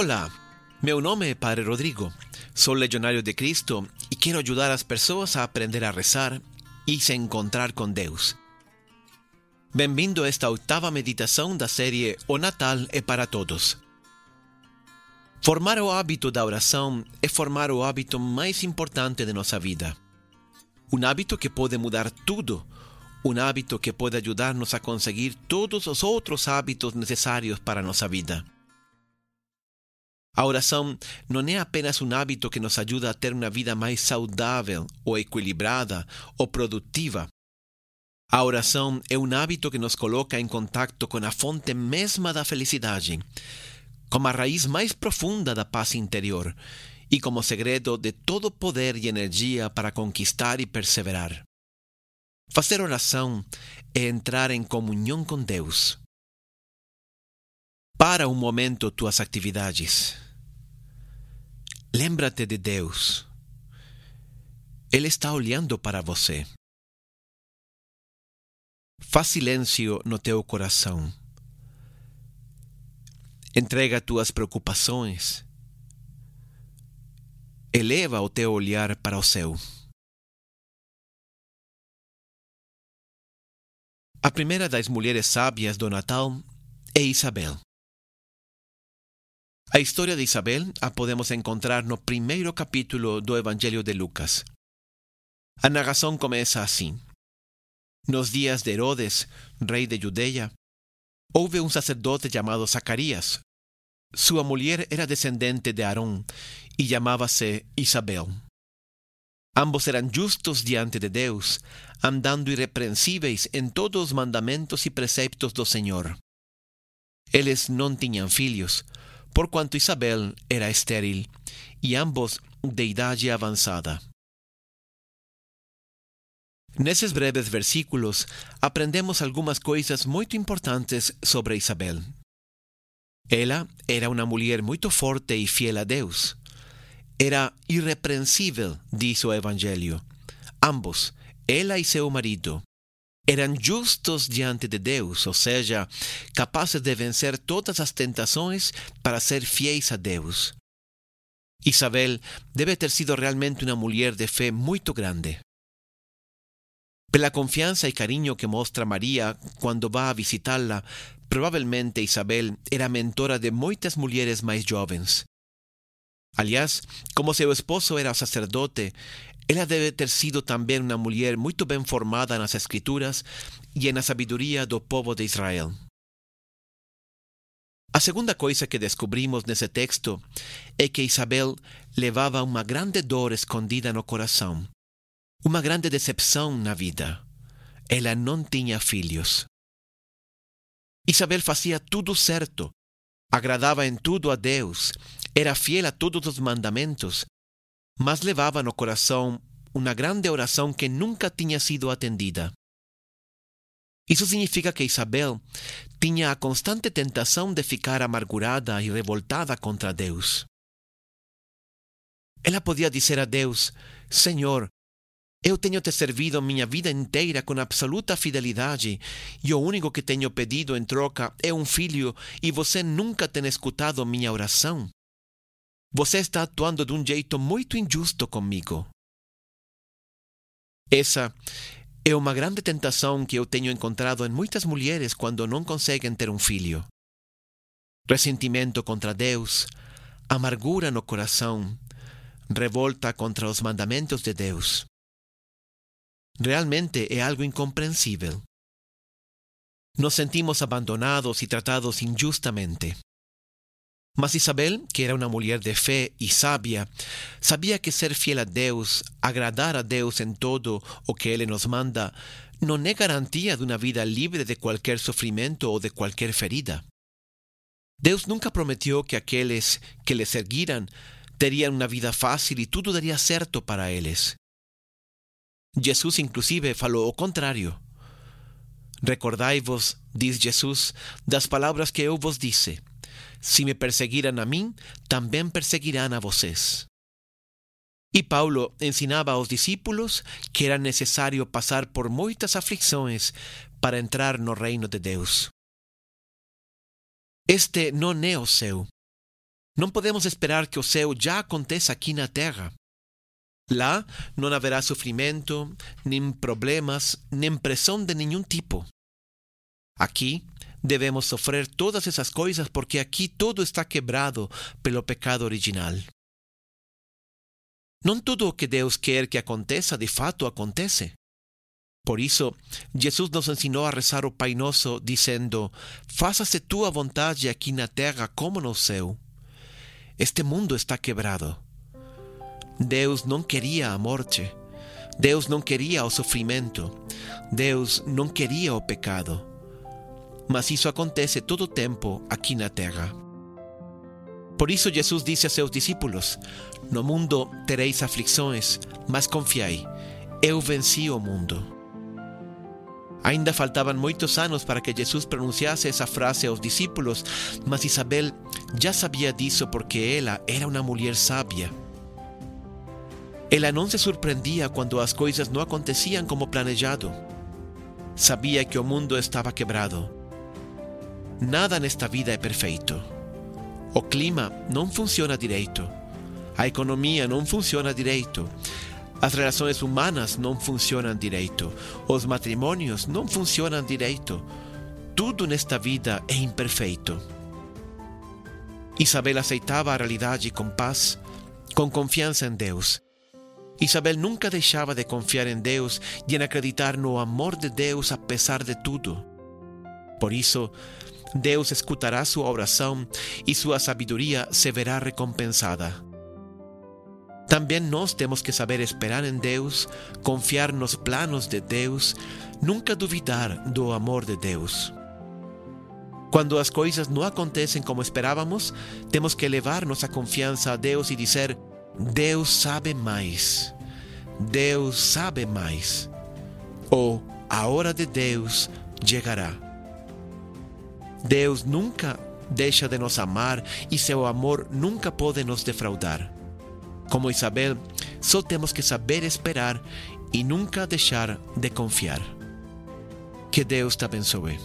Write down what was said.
Olá, meu nome é Padre Rodrigo. Sou legionário de Cristo e quero ajudar as pessoas a aprender a rezar e se encontrar com Deus. Bem-vindo a esta oitava meditação da série O Natal é para Todos. Formar o hábito da oração é formar o hábito mais importante de nossa vida. Um hábito que pode mudar tudo. Um hábito que pode ajudar-nos a conseguir todos os outros hábitos necessários para nossa vida. A oração não é apenas um hábito que nos ajuda a ter uma vida mais saudável, ou equilibrada, ou produtiva. A oração é um hábito que nos coloca em contato com a fonte mesma da felicidade, como a raiz mais profunda da paz interior e como segredo de todo poder e energia para conquistar e perseverar. Fazer oração é entrar em comunhão com Deus. Para um momento tuas atividades. Lembra-te de Deus. Ele está olhando para você. Faz silêncio no teu coração. Entrega tuas preocupações. Eleva o teu olhar para o céu. A primeira das mulheres sábias do Natal é Isabel. A história de Isabel a podemos encontrar no primeiro capítulo do Evangelho de Lucas. A narração começa assim. Nos dias de Herodes, rei de Judeia, houve um sacerdote chamado Zacarias. Sua mulher era descendente de Arão e chamava-se Isabel. Ambos eram justos diante de Deus, andando irrepreensíveis em todos os mandamentos e preceptos do Senhor. Eles não tinham filhos, por cuanto Isabel era estéril, e ambos de idade avançada. Nesses breves versículos, aprendemos algumas coisas muito importantes sobre Isabel. Ela era uma mulher muito forte e fiel a Deus. Era irrepreensível, diz o Evangelho. Ambos, ela e seu marido, eram justos diante de Deus, ou seja, capazes de vencer todas as tentações para ser fiéis a Deus. Isabel deve ter sido realmente uma mulher de fé muito grande. Pela confiança e carinho que mostra Maria quando vai a visitá-la, Isabel era mentora de muitas mulheres mais jovens. Aliás, como seu esposo era sacerdote, ela deve ter sido também uma mulher muito bem formada nas Escrituras e na sabedoria do povo de Israel. A segunda coisa que descobrimos nesse texto é que Isabel levava uma grande dor escondida no coração, uma grande decepção na vida. Ela não tinha filhos. Isabel fazia tudo certo, agradava em tudo a Deus, era fiel a todos os mandamentos, mas levava no coração uma grande oração que nunca tinha sido atendida. Isso significa que Isabel tinha a constante tentação de ficar amargurada e revoltada contra Deus. Ela podia dizer a Deus: Senhor, eu tenho te servido minha vida inteira com absoluta fidelidade e o único que tenho pedido em troca é um filho e você nunca tem escutado minha oração. Você está atuando de um jeito muito injusto comigo. Essa é uma grande tentação que eu tenho encontrado em muitas mulheres quando não conseguem ter um filho. Ressentimento contra Deus, amargura no coração, revolta contra os mandamentos de Deus. Realmente é algo incompreensível. Nos sentimos abandonados e tratados injustamente. Mas Isabel, que era uma mulher de fé e sábia, sabia que ser fiel a Deus, agradar a Deus em todo o que Ele nos manda, não é garantia de uma vida livre de qualquer sofrimento ou de qualquer ferida. Deus nunca prometeu que aqueles que lhe seguiram teriam uma vida fácil e tudo daria certo para eles. Jesus, inclusive, falou o contrário. Recordai-vos, diz Jesus, das palavras que eu vos disse si me perseguiran a mí, también perseguirán a vocês. E Paulo ensinava aos discípulos que era necessário passar por muitas aflições para entrar no reino de Deus. Este não é o céu. Não podemos esperar que o céu já aconteça aqui na terra. Lá não haverá sofrimento, nem problemas, nem pressão de nenhum tipo. Aqui devemos sofrer todas essas coisas porque aqui todo está quebrado pelo pecado original. Não tudo o que Deus quer que aconteça de fato acontece. Por isso, Jesus nos ensinou a rezar o Pai Nosso, dizendo: Faça-se tua vontade aqui na terra como no céu. Este mundo está quebrado. Deus não queria a morte. Deus não queria o sofrimento. Deus não queria o pecado. Mas isso acontece todo o tempo aqui na terra. Por isso Jesus disse a seus discípulos: No mundo tereis aflições, mas confiai, eu venci o mundo. Ainda faltavam muitos anos para que Jesus pronunciasse essa frase aos discípulos, mas Isabel já sabia disso porque ela era uma mulher sábia. Ela não se surpreendia quando as coisas não aconteciam como planejado. Sabia que o mundo estava quebrado. Nada nesta vida é perfeito. O clima não funciona direito. A economia não funciona direito. As relações humanas não funcionam direito. Os matrimônios não funcionam direito. Tudo nesta vida é imperfeito. Isabel aceitava a realidade com paz, com confiança em Deus Isabel nunca deixava de confiar em Deus e em acreditar no amor de Deus apesar de tudo. Por isso, Deus escutará sua oração e sua sabedoria se verá recompensada. Também nós temos que saber esperar em Deus, confiar nos planos de Deus, nunca duvidar do amor de Deus. Quando as coisas não acontecem como esperávamos, temos que elevar nossa confiança a Deus e dizer: Deus sabe mais. Deus sabe mais. Ou a hora de Deus chegará. Deus nunca deixa de nos amar e seu amor nunca pode nos defraudar. Como Isabel, só temos que saber esperar e nunca deixar de confiar. Que Deus te abençoe.